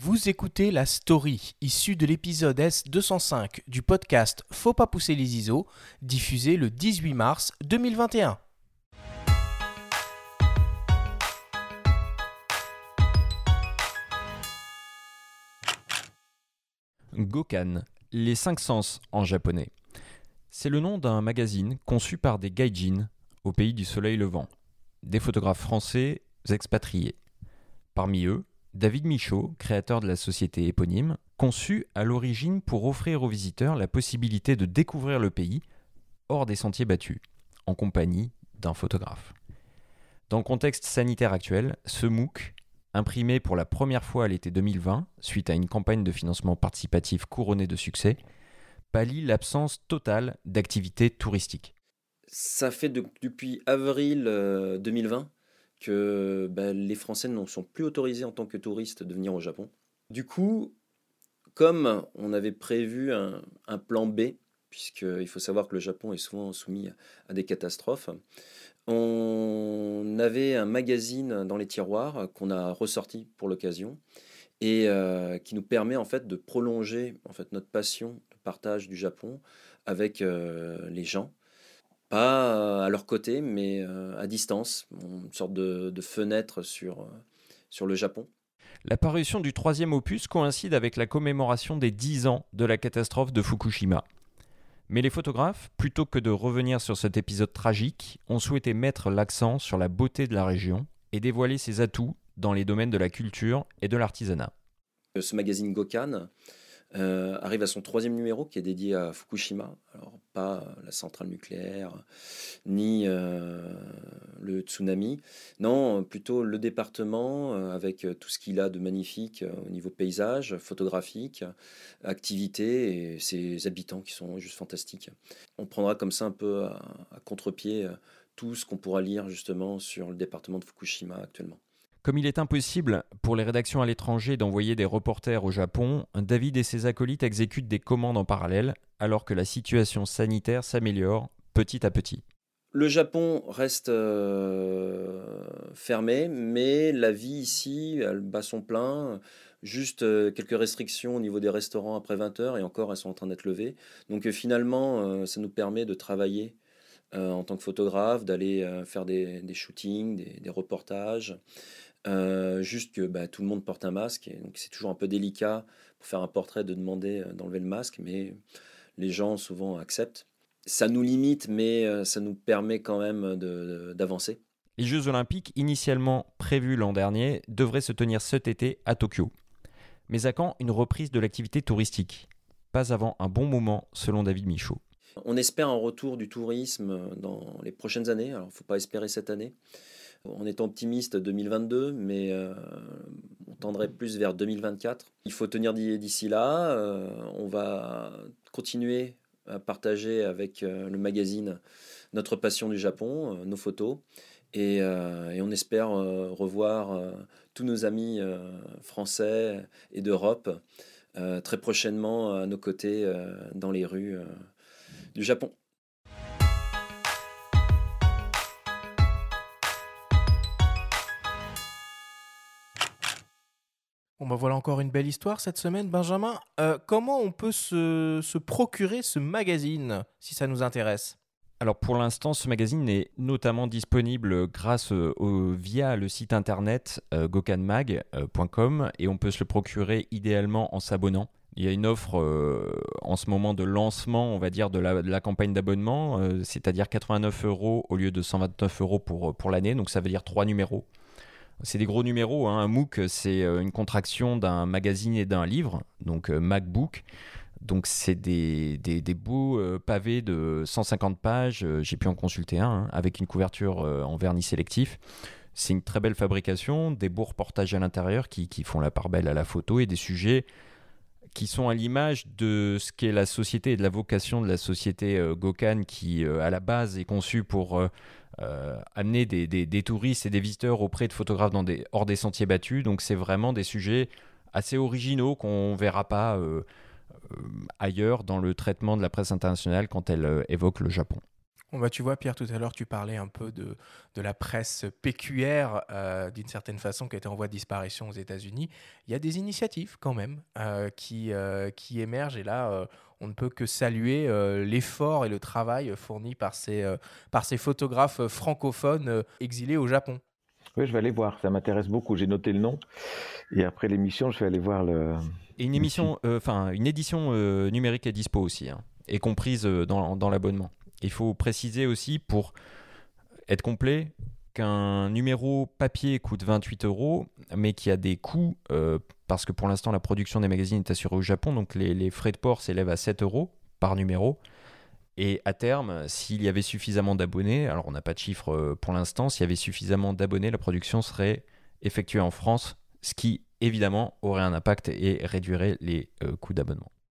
Vous écoutez la story issue de l'épisode S205 du podcast Faut pas pousser les ISO, diffusé le 18 mars 2021. Gokan, les cinq sens en japonais. C'est le nom d'un magazine conçu par des gaijin au pays du soleil levant, des photographes français expatriés. Parmi eux, David Michaud, créateur de la société éponyme, conçu à l'origine pour offrir aux visiteurs la possibilité de découvrir le pays hors des sentiers battus, en compagnie d'un photographe. Dans le contexte sanitaire actuel, ce MOOC, imprimé pour la première fois à l'été 2020, suite à une campagne de financement participatif couronnée de succès, pallie l'absence totale d'activité touristique. Ça fait depuis avril 2020 euh, que ben, les Français ne sont plus autorisés en tant que touristes de venir au Japon. Du coup, comme on avait prévu un, plan B, puisqu'il faut savoir que le Japon est souvent soumis à, des catastrophes, on avait un magazine dans les tiroirs qu'on a ressorti pour l'occasion et euh, qui nous permet en fait de prolonger en fait notre passion, de partage du Japon avec euh, les gens pas euh, à leur côté, mais euh, à distance, une sorte de, fenêtre sur, euh, sur le Japon. La parution du troisième opus coïncide avec la commémoration des 10 ans de la catastrophe de Fukushima. Mais les photographes, plutôt que de revenir sur cet épisode tragique, ont souhaité mettre l'accent sur la beauté de la région et dévoiler ses atouts dans les domaines de la culture et de l'artisanat. Ce magazine Gokan euh, arrive à son troisième numéro qui est dédié à Fukushima. Alors, pas la centrale nucléaire, ni euh, le tsunami. Non, plutôt le département euh, avec tout ce qu'il a de magnifique au niveau paysage, photographique, activité et ses habitants qui sont juste fantastiques. On prendra comme ça un peu à, à contre-pied tout ce qu'on pourra lire justement sur le département de Fukushima actuellement. Comme il est impossible pour les rédactions à l'étranger d'envoyer des reporters au Japon, David et ses acolytes exécutent des commandes en parallèle alors que la situation sanitaire s'améliore petit à petit. Le Japon reste euh, fermé, mais la vie ici, elle bat son plein. Juste euh, quelques restrictions au niveau des restaurants après 20 heures, et encore, elles sont en train d'être levées. Donc euh, finalement, ça nous permet de travailler en tant que photographe, d'aller faire des, shootings, des reportages. Euh, juste que bah, tout le monde porte un masque, et donc c'est toujours un peu délicat pour faire un portrait de demander euh, d'enlever le masque, mais les gens souvent acceptent. Ça nous limite, mais euh, ça nous permet quand même d'avancer. Les Jeux olympiques, initialement prévus l'an dernier, devraient se tenir cet été à Tokyo. Mais à quand une reprise de l'activité touristique? Pas avant un bon moment, selon David Michaud. On espère un retour du tourisme dans les prochaines années. Alors, il ne faut pas espérer cette année. On est optimiste 2022, mais euh, on tendrait plus vers 2024. Il faut tenir d'ici là. Euh, on va continuer à partager avec euh, le magazine notre passion du Japon, nos photos. Et, on espère revoir tous nos amis français et d'Europe très prochainement à nos côtés dans les rues du Japon. Bon bah voilà encore une belle histoire cette semaine, Benjamin. Euh, comment on peut se, procurer ce magazine si ça nous intéresse? Alors pour l'instant, ce magazine est notamment disponible grâce au, via le site internet euh, gokanmag.com et on peut se le procurer idéalement en s'abonnant. Il y a une offre euh, en ce moment de lancement, on va dire, de la, de la campagne d'abonnement, c'est-à-dire 89 euros au lieu de 129 euros pour, pour l'année, donc ça veut dire trois numéros. C'est des gros numéros. Hein. Un MOOC, c'est euh, une contraction d'un magazine et d'un livre, donc euh, MacBook. Donc c'est des, des, beaux euh, pavés de 150 pages, j'ai pu en consulter un, hein, avec une couverture en vernis sélectif. C'est une très belle fabrication, des beaux reportages à l'intérieur qui, qui, font la part belle à la photo et des sujets qui sont à l'image de ce qu'est la société et de la vocation de la société Gokan qui à la base est conçue pour euh, amener des, touristes et des visiteurs auprès de photographes dans des, hors des sentiers battus. Donc c'est vraiment des sujets assez originaux qu'on ne verra pas euh, euh, ailleurs dans le traitement de la presse internationale quand elle évoque le Japon. Bon bah tu vois Pierre, tout à l'heure tu parlais un peu de, de la presse PQR euh, d'une certaine façon qui était en voie de disparition aux États-Unis. Il y a des initiatives quand même euh, qui, euh, qui émergent et là on ne peut que saluer l'effort et le travail fourni par ces, par ces photographes francophones exilés au Japon. Oui, je vais aller voir, ça m'intéresse beaucoup. J'ai noté le nom et après l'émission, je vais aller voir le. Et une émission, enfin une édition numérique est dispo aussi, hein, est comprise dans, dans l'abonnement. Il faut préciser aussi pour être complet qu'un numéro papier coûte 28 euros, mais qui a des coûts, euh, parce que pour l'instant la production des magazines est assurée au Japon, donc les, frais de port s'élèvent à 7 euros par numéro. Et à terme, s'il y avait suffisamment d'abonnés, alors on n'a pas de chiffre euh, pour l'instant, s'il y avait suffisamment d'abonnés, la production serait effectuée en France, ce qui évidemment aurait un impact et réduirait les euh, coûts d'abonnement.